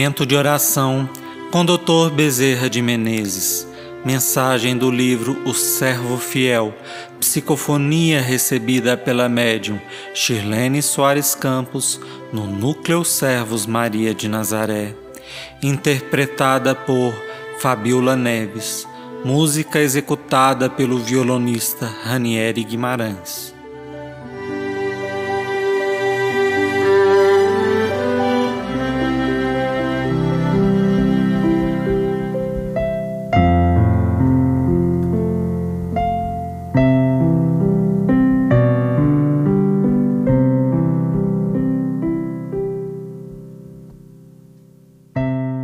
Momento de oração com Dr. Bezerra de Menezes. Mensagem do livro O Servo Fiel. Psicofonia recebida pela médium Shirlene Soares Campos no Núcleo Servos Maria de Nazaré. Interpretada por Fabiola Neves. Música executada pelo violonista Ranieri Guimarães.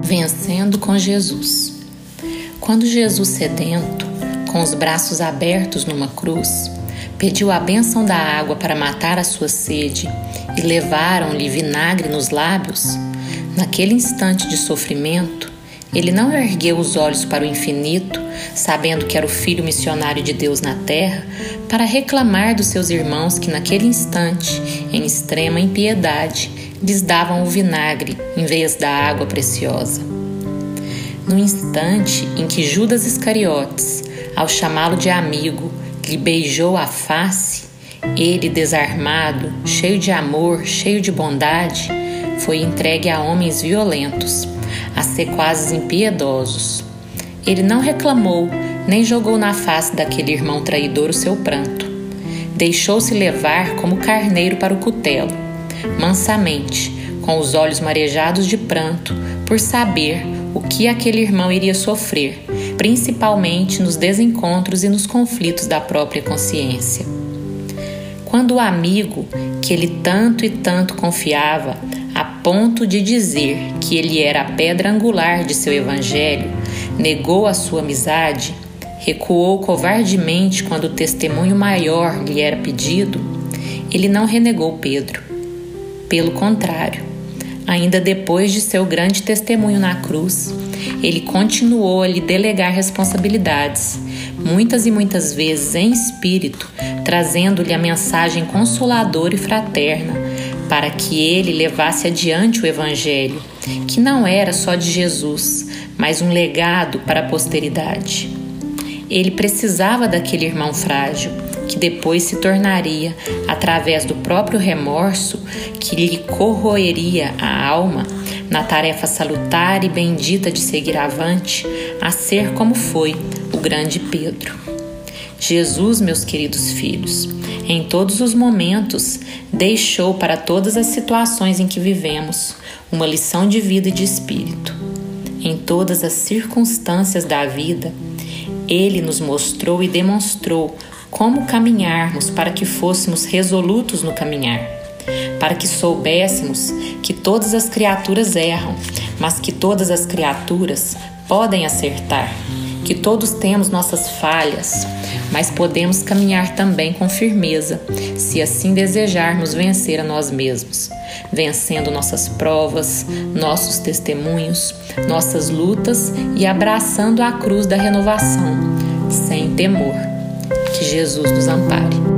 Vencendo com Jesus. Quando Jesus, sedento, com os braços abertos numa cruz, pediu a bênção da água para matar a sua sede e levaram-lhe vinagre nos lábios, naquele instante de sofrimento, ele não ergueu os olhos para o infinito, sabendo que era o filho missionário de Deus na terra, para reclamar dos seus irmãos que naquele instante, em extrema impiedade, lhes davam o vinagre em vez da água preciosa. No instante em que Judas Iscariotes, ao chamá-lo de amigo, lhe beijou a face, ele, desarmado, cheio de amor, cheio de bondade, foi entregue a homens violentos, a sequazes impiedosos. Ele não reclamou, nem jogou na face daquele irmão traidor o seu pranto. Deixou-se levar como carneiro para o cutelo mansamente, com os olhos marejados de pranto, por saber o que aquele irmão iria sofrer, principalmente nos desencontros e nos conflitos da própria consciência. Quando o amigo, que ele tanto e tanto confiava, a ponto de dizer que ele era a pedra angular de seu evangelho, negou a sua amizade, recuou covardemente quando o testemunho maior lhe era pedido, ele não renegou Pedro pelo contrário, ainda depois de seu grande testemunho na cruz, ele continuou a lhe delegar responsabilidades, muitas e muitas vezes em espírito, trazendo-lhe a mensagem consoladora e fraterna, para que ele levasse adiante o Evangelho, que não era só de Jesus, mas um legado para a posteridade. Ele precisava daquele irmão frágil que depois se tornaria, através do próprio remorso que lhe corroeria a alma, na tarefa salutar e bendita de seguir avante, a ser como foi o grande Pedro. Jesus, meus queridos filhos, em todos os momentos, deixou para todas as situações em que vivemos uma lição de vida e de espírito. Em todas as circunstâncias da vida, ele nos mostrou e demonstrou como caminharmos para que fôssemos resolutos no caminhar, para que soubéssemos que todas as criaturas erram, mas que todas as criaturas podem acertar, que todos temos nossas falhas, mas podemos caminhar também com firmeza, se assim desejarmos vencer a nós mesmos, vencendo nossas provas, nossos testemunhos, nossas lutas e abraçando a cruz da renovação, sem temor. Que Jesus nos ampare.